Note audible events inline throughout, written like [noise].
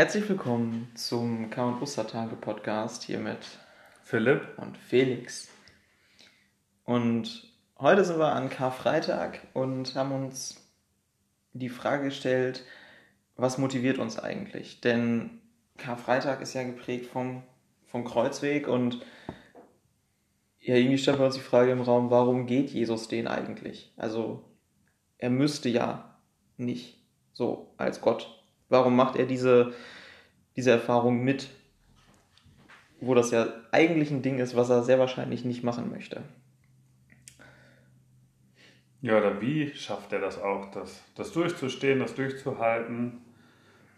Herzlich willkommen zum K- und Ostertage Podcast hier mit Philipp und Felix. Und heute sind wir an Karfreitag und haben uns die Frage gestellt, was motiviert uns eigentlich? Denn Karfreitag ist ja geprägt vom, vom Kreuzweg und ja, irgendwie stellt bei uns die Frage im Raum, warum geht Jesus den eigentlich? Also, er müsste ja nicht so als Gott. Warum macht er diese, diese Erfahrung mit, wo das ja eigentlich ein Ding ist, was er sehr wahrscheinlich nicht machen möchte? Ja, oder wie schafft er das auch, das, das durchzustehen, das durchzuhalten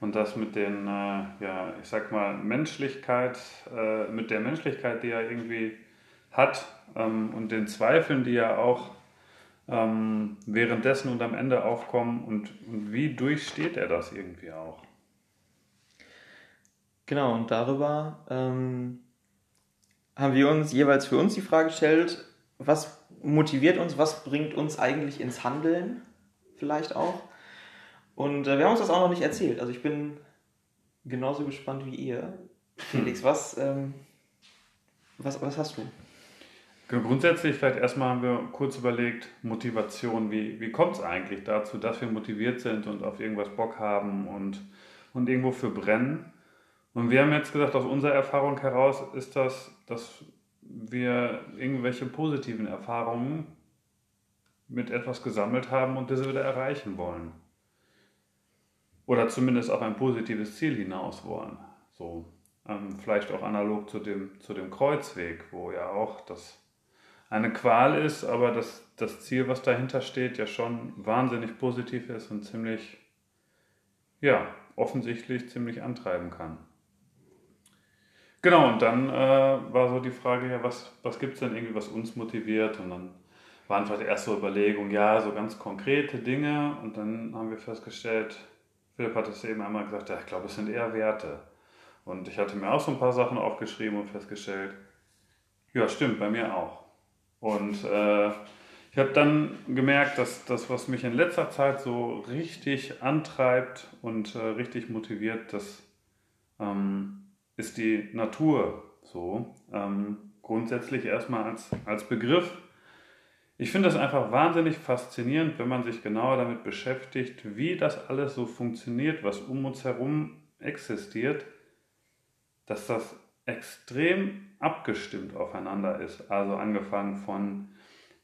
und das mit den, äh, ja, ich sag mal, Menschlichkeit, äh, mit der Menschlichkeit, die er irgendwie hat ähm, und den Zweifeln, die ja auch ähm, währenddessen und am Ende aufkommen und, und wie durchsteht er das irgendwie auch? Genau, und darüber ähm, haben wir uns jeweils für uns die Frage gestellt, was motiviert uns, was bringt uns eigentlich ins Handeln, vielleicht auch. Und äh, wir haben uns das auch noch nicht erzählt. Also ich bin genauso gespannt wie ihr. Felix, was, ähm, was, was hast du? Grundsätzlich vielleicht erstmal haben wir kurz überlegt, Motivation, wie, wie kommt es eigentlich dazu, dass wir motiviert sind und auf irgendwas Bock haben und, und irgendwo für brennen. Und wir haben jetzt gesagt, aus unserer Erfahrung heraus ist das, dass wir irgendwelche positiven Erfahrungen mit etwas gesammelt haben und diese wieder erreichen wollen. Oder zumindest auf ein positives Ziel hinaus wollen. So, ähm, vielleicht auch analog zu dem, zu dem Kreuzweg, wo ja auch das eine Qual ist, aber das, das Ziel, was dahinter steht, ja schon wahnsinnig positiv ist und ziemlich, ja, offensichtlich ziemlich antreiben kann. Genau, und dann äh, war so die Frage, ja, was, was gibt es denn irgendwie, was uns motiviert? Und dann waren vielleicht erst so Überlegungen, ja, so ganz konkrete Dinge. Und dann haben wir festgestellt, Philipp hat es eben einmal gesagt, ja, ich glaube, es sind eher Werte. Und ich hatte mir auch so ein paar Sachen aufgeschrieben und festgestellt, ja, stimmt, bei mir auch. Und äh, ich habe dann gemerkt, dass das, was mich in letzter Zeit so richtig antreibt und äh, richtig motiviert, das ähm, ist die Natur so. Ähm, grundsätzlich erstmal als, als Begriff. Ich finde das einfach wahnsinnig faszinierend, wenn man sich genauer damit beschäftigt, wie das alles so funktioniert, was um uns herum existiert, dass das extrem abgestimmt aufeinander ist. Also angefangen von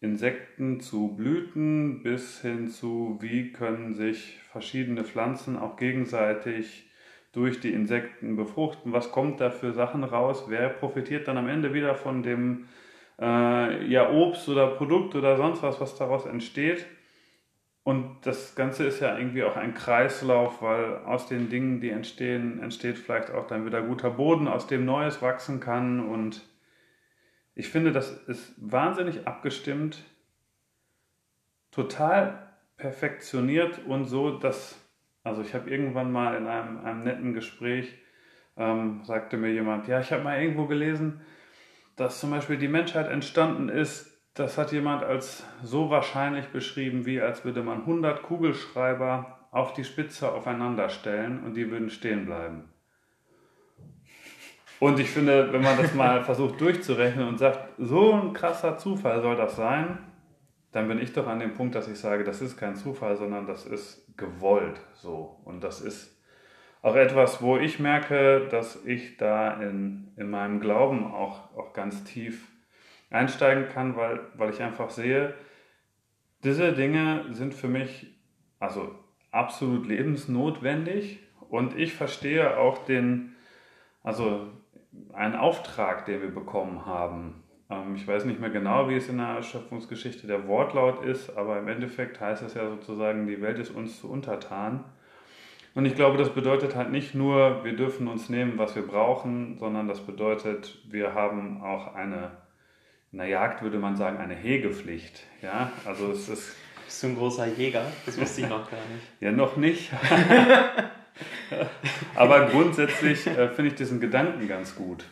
Insekten zu Blüten bis hin zu, wie können sich verschiedene Pflanzen auch gegenseitig durch die Insekten befruchten. Was kommt da für Sachen raus? Wer profitiert dann am Ende wieder von dem äh, ja, Obst oder Produkt oder sonst was, was daraus entsteht? Und das Ganze ist ja irgendwie auch ein Kreislauf, weil aus den Dingen, die entstehen, entsteht vielleicht auch dann wieder guter Boden, aus dem Neues wachsen kann. Und ich finde, das ist wahnsinnig abgestimmt, total perfektioniert und so, dass, also ich habe irgendwann mal in einem, einem netten Gespräch, ähm, sagte mir jemand, ja, ich habe mal irgendwo gelesen, dass zum Beispiel die Menschheit entstanden ist das hat jemand als so wahrscheinlich beschrieben, wie als würde man 100 Kugelschreiber auf die Spitze aufeinander stellen und die würden stehen bleiben. Und ich finde, wenn man das mal [laughs] versucht durchzurechnen und sagt, so ein krasser Zufall soll das sein, dann bin ich doch an dem Punkt, dass ich sage, das ist kein Zufall, sondern das ist gewollt so. Und das ist auch etwas, wo ich merke, dass ich da in, in meinem Glauben auch, auch ganz tief einsteigen kann, weil, weil ich einfach sehe, diese Dinge sind für mich also absolut lebensnotwendig und ich verstehe auch den, also einen Auftrag, den wir bekommen haben. Ähm, ich weiß nicht mehr genau, wie es in der Schöpfungsgeschichte der Wortlaut ist, aber im Endeffekt heißt es ja sozusagen, die Welt ist uns zu untertan. Und ich glaube, das bedeutet halt nicht nur, wir dürfen uns nehmen, was wir brauchen, sondern das bedeutet, wir haben auch eine in der Jagd würde man sagen, eine Hegepflicht. Ja, also es ist. Bist du ein großer Jäger? Das wusste ich noch gar nicht. [laughs] ja, noch nicht. [laughs] Aber grundsätzlich äh, finde ich diesen Gedanken ganz gut.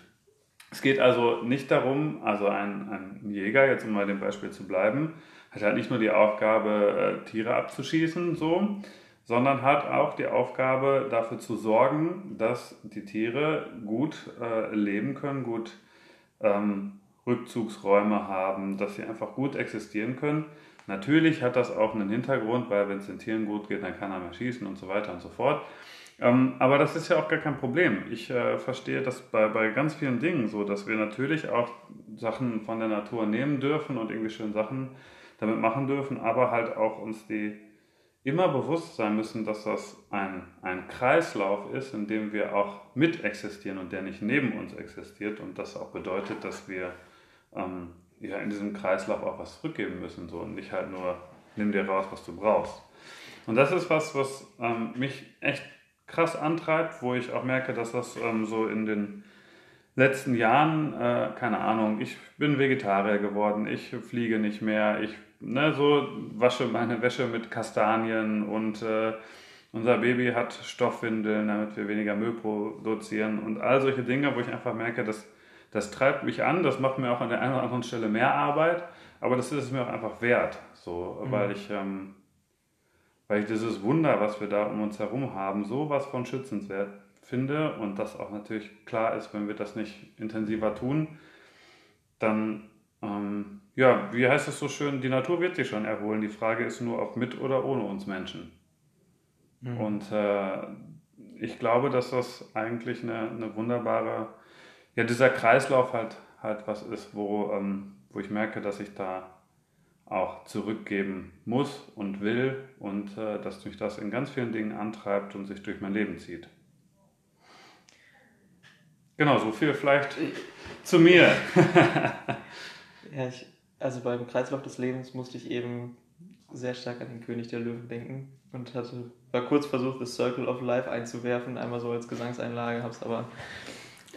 Es geht also nicht darum, also ein, ein Jäger, jetzt um bei dem Beispiel zu bleiben, hat halt nicht nur die Aufgabe, äh, Tiere abzuschießen, so, sondern hat auch die Aufgabe, dafür zu sorgen, dass die Tiere gut äh, leben können, gut ähm, Rückzugsräume haben, dass sie einfach gut existieren können. Natürlich hat das auch einen Hintergrund, weil wenn es den Tieren gut geht, dann kann er mehr schießen und so weiter und so fort. Ähm, aber das ist ja auch gar kein Problem. Ich äh, verstehe das bei, bei ganz vielen Dingen so, dass wir natürlich auch Sachen von der Natur nehmen dürfen und irgendwie schöne Sachen damit machen dürfen, aber halt auch uns die immer bewusst sein müssen, dass das ein, ein Kreislauf ist, in dem wir auch mit existieren und der nicht neben uns existiert und das auch bedeutet, dass wir ähm, ja, in diesem Kreislauf auch was zurückgeben müssen so, und nicht halt nur, nimm dir raus, was du brauchst. Und das ist was, was ähm, mich echt krass antreibt, wo ich auch merke, dass das ähm, so in den letzten Jahren, äh, keine Ahnung, ich bin Vegetarier geworden, ich fliege nicht mehr, ich ne, so wasche meine Wäsche mit Kastanien und äh, unser Baby hat Stoffwindeln, damit wir weniger Müll produzieren und all solche Dinge, wo ich einfach merke, dass das treibt mich an, das macht mir auch an der einen oder anderen Stelle mehr Arbeit, aber das ist es mir auch einfach wert, so, mhm. weil ich ähm, weil ich dieses Wunder, was wir da um uns herum haben, so was von schützenswert finde und das auch natürlich klar ist, wenn wir das nicht intensiver tun, dann ähm, ja, wie heißt es so schön, die Natur wird sich schon erholen. Die Frage ist nur, ob mit oder ohne uns Menschen. Mhm. Und äh, ich glaube, dass das eigentlich eine, eine, wunderbare, ja, dieser Kreislauf halt, halt was ist, wo, ähm, wo ich merke, dass ich da auch zurückgeben muss und will und äh, dass mich das in ganz vielen Dingen antreibt und sich durch mein Leben zieht. Genau, so viel vielleicht zu mir. [laughs] ja, ich, also beim Kreislauf des Lebens musste ich eben sehr stark an den König der Löwen denken und hatte, war kurz versucht, das Circle of Life einzuwerfen, einmal so als Gesangseinlage, habe es aber,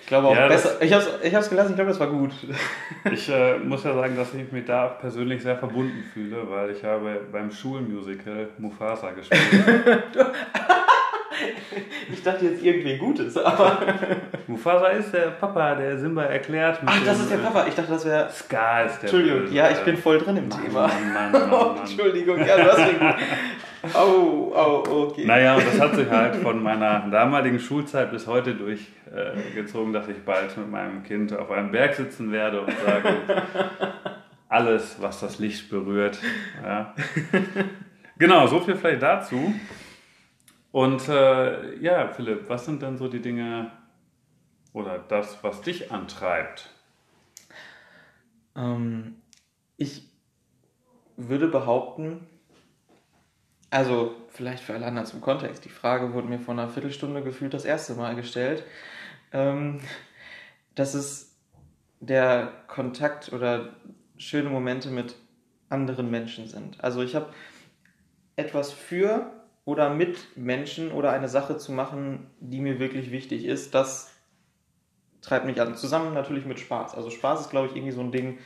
glaube auch ja, besser, ich habe es ich hab's gelassen, ich glaube, das war gut. [laughs] Ich äh, muss ja sagen, dass ich mich da persönlich sehr verbunden fühle, weil ich habe beim Schulmusical Mufasa gespielt. [laughs] Ich dachte jetzt irgendwie Gutes, aber. [laughs] Mufasa ist der Papa, der Simba erklärt. Ach, das ist der Papa. Ich dachte, das wäre. Scar ist der Entschuldigung, Böse. ja, ich bin voll drin im Mann, Thema. Mann, Mann, Mann, Mann. Entschuldigung, ja, du hast Oh, oh, okay. Naja, und das hat sich halt von meiner damaligen Schulzeit bis heute durchgezogen, dass ich bald mit meinem Kind auf einem Berg sitzen werde und sage, alles, was das Licht berührt. Ja. Genau, so viel vielleicht dazu. Und äh, ja, Philipp, was sind dann so die Dinge oder das, was dich antreibt? Ähm, ich würde behaupten, also vielleicht für alle anderen zum Kontext, die Frage wurde mir vor einer Viertelstunde gefühlt das erste Mal gestellt, ähm, dass es der Kontakt oder schöne Momente mit anderen Menschen sind. Also ich habe etwas für oder mit Menschen oder eine Sache zu machen, die mir wirklich wichtig ist, das treibt mich an. Zusammen natürlich mit Spaß. Also Spaß ist, glaube ich, irgendwie so ein Ding,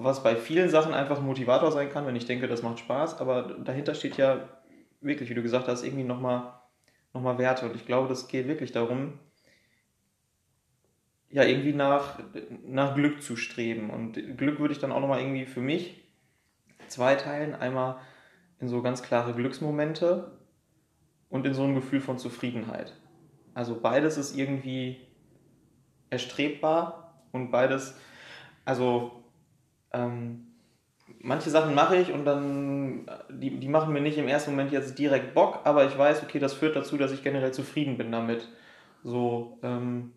was bei vielen Sachen einfach ein Motivator sein kann, wenn ich denke, das macht Spaß, aber dahinter steht ja wirklich, wie du gesagt hast, irgendwie nochmal noch mal Werte. Und ich glaube, das geht wirklich darum, ja, irgendwie nach, nach Glück zu streben. Und Glück würde ich dann auch nochmal irgendwie für mich zweiteilen. Einmal in so ganz klare Glücksmomente und in so ein Gefühl von Zufriedenheit. Also beides ist irgendwie erstrebbar und beides, also ähm, manche Sachen mache ich und dann, die, die machen mir nicht im ersten Moment jetzt direkt Bock, aber ich weiß, okay, das führt dazu, dass ich generell zufrieden bin damit. So, ähm,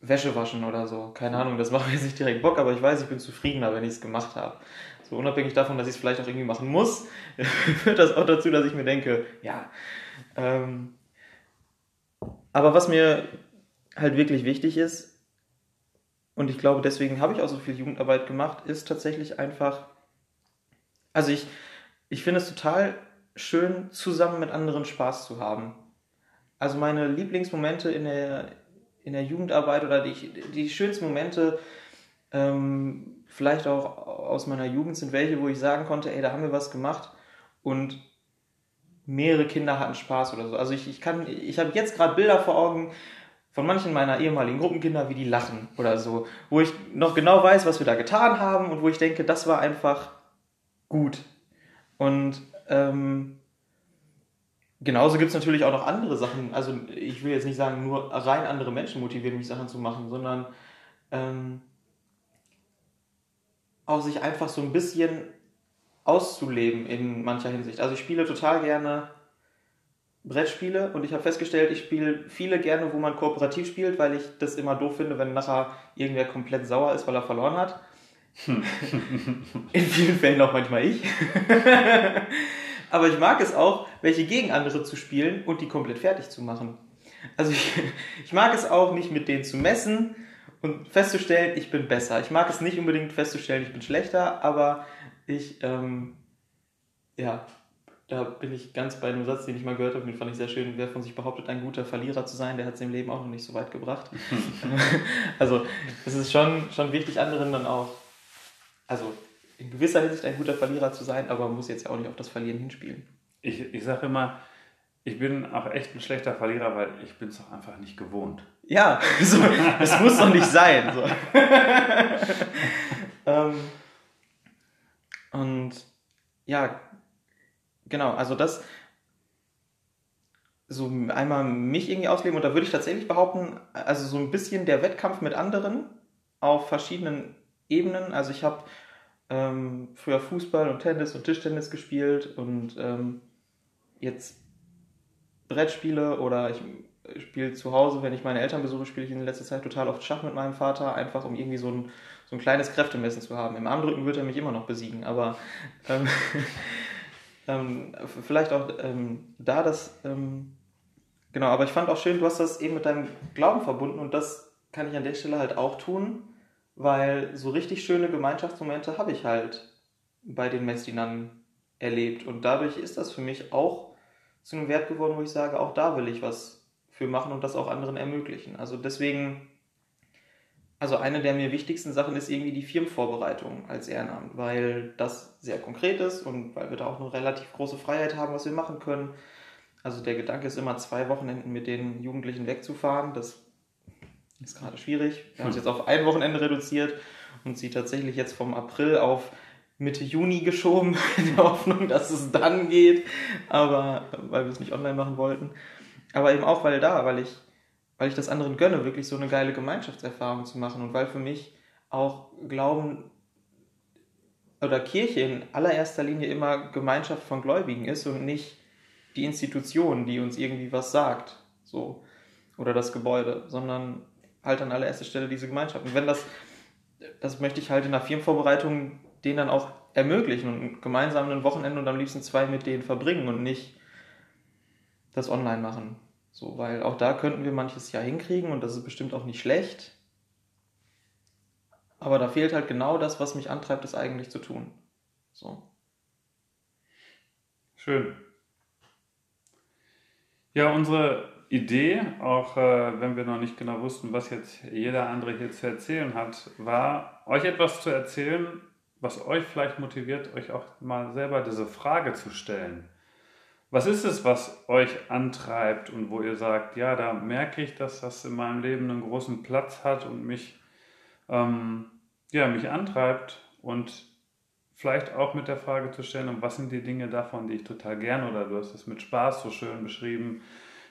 Wäsche waschen oder so. Keine Ahnung, das [laughs] macht mir jetzt nicht direkt Bock, aber ich weiß, ich bin zufriedener, wenn ich es gemacht habe. So unabhängig davon, dass ich es vielleicht auch irgendwie machen muss, [laughs] führt das auch dazu, dass ich mir denke, ja. Ähm, aber was mir halt wirklich wichtig ist, und ich glaube, deswegen habe ich auch so viel Jugendarbeit gemacht, ist tatsächlich einfach, also ich, ich finde es total schön, zusammen mit anderen Spaß zu haben. Also meine Lieblingsmomente in der, in der Jugendarbeit oder die, die schönsten Momente ähm, vielleicht auch aus meiner Jugend sind welche, wo ich sagen konnte, ey, da haben wir was gemacht und mehrere Kinder hatten Spaß oder so. Also ich, ich kann, ich habe jetzt gerade Bilder vor Augen von manchen meiner ehemaligen Gruppenkinder, wie die lachen oder so, wo ich noch genau weiß, was wir da getan haben und wo ich denke, das war einfach gut. Und Ähm, genauso gibt es natürlich auch noch andere Sachen. Also ich will jetzt nicht sagen, nur rein andere Menschen motivieren mich, Sachen zu machen, sondern ähm, auch sich einfach so ein bisschen auszuleben in mancher Hinsicht. Also ich spiele total gerne Brettspiele und ich habe festgestellt, ich spiele viele gerne, wo man kooperativ spielt, weil ich das immer doof finde, wenn nachher irgendwer komplett sauer ist, weil er verloren hat. in vielen Fällen auch manchmal ich. [laughs] Aber ich mag es auch, welche gegen andere zu spielen und die komplett fertig zu machen. Also ich, ich mag es auch, mich mit denen zu messen und festzustellen, ich bin besser. Ich mag es nicht unbedingt festzustellen, ich bin schlechter, aber ich, ähm, ja, da bin ich ganz bei einem Satz, den ich mal gehört habe, den fand ich sehr schön. Wer von sich behauptet, ein guter Verlierer zu sein, der hat es im Leben auch noch nicht so weit gebracht. [laughs] also es ist schon, schon wichtig, anderen dann auch, also in gewisser Hinsicht ein guter Verlierer zu sein, aber man muss jetzt ja auch nicht auf das Verlieren hinspielen. Ich, ich sage immer, ich bin auch echt ein schlechter Verlierer, weil ich bin es auch einfach nicht gewohnt. Ja, [laughs] so, es muss doch nicht sein. So. [laughs] ähm, und ja, genau, also das so einmal mich irgendwie ausleben und da würde ich tatsächlich behaupten, also so ein bisschen der Wettkampf mit anderen auf verschiedenen Ebenen. Also ich habe ähm, früher Fußball und Tennis und Tischtennis gespielt und ähm, jetzt Brettspiele oder ich spiele zu Hause, wenn ich meine Eltern besuche, spiele ich in letzter Zeit total oft Schach mit meinem Vater, einfach um irgendwie so ein, so ein kleines Kräftemessen zu haben. Im Armdrücken wird er mich immer noch besiegen, aber ähm, [laughs] ähm, vielleicht auch ähm, da das, ähm, genau, aber ich fand auch schön, du hast das eben mit deinem Glauben verbunden und das kann ich an der Stelle halt auch tun, weil so richtig schöne Gemeinschaftsmomente habe ich halt bei den Messdienern erlebt und dadurch ist das für mich auch zu einem Wert geworden, wo ich sage, auch da will ich was für machen und das auch anderen ermöglichen. Also deswegen, also eine der mir wichtigsten Sachen ist irgendwie die Firmenvorbereitung als Ehrenamt, weil das sehr konkret ist und weil wir da auch eine relativ große Freiheit haben, was wir machen können. Also der Gedanke ist immer, zwei Wochenenden mit den Jugendlichen wegzufahren. Das ist gerade schwierig. Wir haben es hm. jetzt auf ein Wochenende reduziert und sie tatsächlich jetzt vom April auf Mitte Juni geschoben, [laughs] in der Hoffnung, dass es dann geht, aber weil wir es nicht online machen wollten. Aber eben auch, weil da, weil ich, weil ich das anderen gönne, wirklich so eine geile Gemeinschaftserfahrung zu machen und weil für mich auch Glauben oder Kirche in allererster Linie immer Gemeinschaft von Gläubigen ist und nicht die Institution, die uns irgendwie was sagt, so oder das Gebäude, sondern halt an allererster Stelle diese Gemeinschaft. Und wenn das, das möchte ich halt in der Firmenvorbereitung denen dann auch ermöglichen und gemeinsam ein Wochenende und am liebsten zwei mit denen verbringen und nicht das online machen. So, weil auch da könnten wir manches ja hinkriegen und das ist bestimmt auch nicht schlecht. Aber da fehlt halt genau das, was mich antreibt, das eigentlich zu tun. So. Schön. Ja, unsere Idee, auch äh, wenn wir noch nicht genau wussten, was jetzt jeder andere hier zu erzählen hat, war, euch etwas zu erzählen, was euch vielleicht motiviert, euch auch mal selber diese Frage zu stellen. Was ist es, was euch antreibt und wo ihr sagt, ja, da merke ich, dass das in meinem Leben einen großen Platz hat und mich, ähm, ja, mich antreibt und vielleicht auch mit der Frage zu stellen, was sind die Dinge davon, die ich total gerne oder du hast es mit Spaß so schön beschrieben,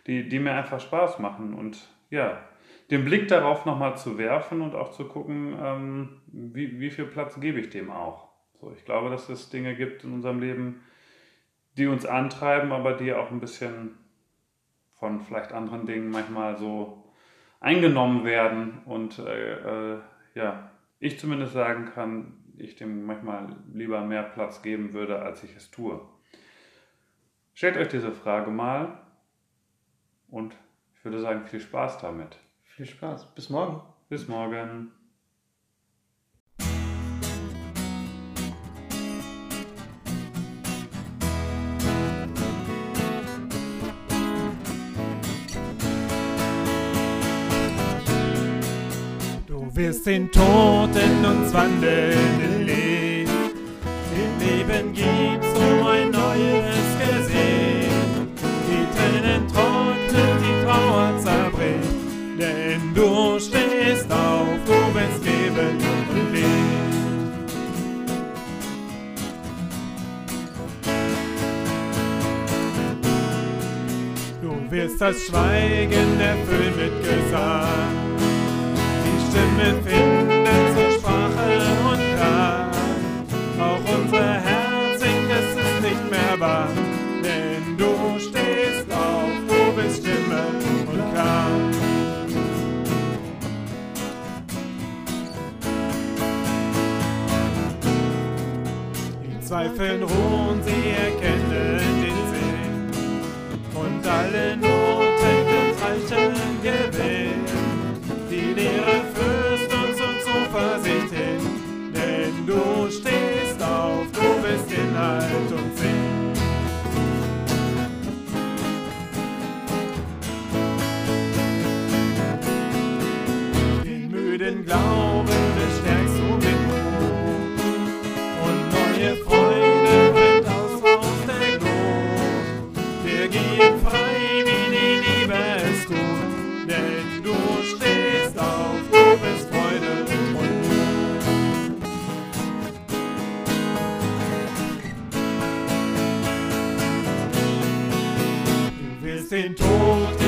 die, die mir einfach Spaß machen und ja, den Blick darauf nochmal zu werfen und auch zu gucken, ähm, wie, wie viel Platz gebe ich dem auch. So, ich glaube, dass es Dinge gibt in unserem Leben, die uns antreiben, aber die auch ein bisschen von vielleicht anderen Dingen manchmal so eingenommen werden und äh, äh, ja, ich zumindest sagen kann, ich dem manchmal lieber mehr Platz geben würde, als ich es tue. Stellt euch diese Frage mal und ich würde sagen, viel Spaß damit. Viel Spaß. Bis morgen. Bis morgen. Wir sind tot in uns wandeln im Leben. Im Leben gibt's um ein neues Gesicht. Die Tränen trocknen, die Trauer zerbricht. Denn du stehst auf, du bist Leben und Licht. Du wirst das Schweigen erfüllen mit Gesang. Schöpfen ruhen, sie erkennen den Sinn. Und allen Listen, told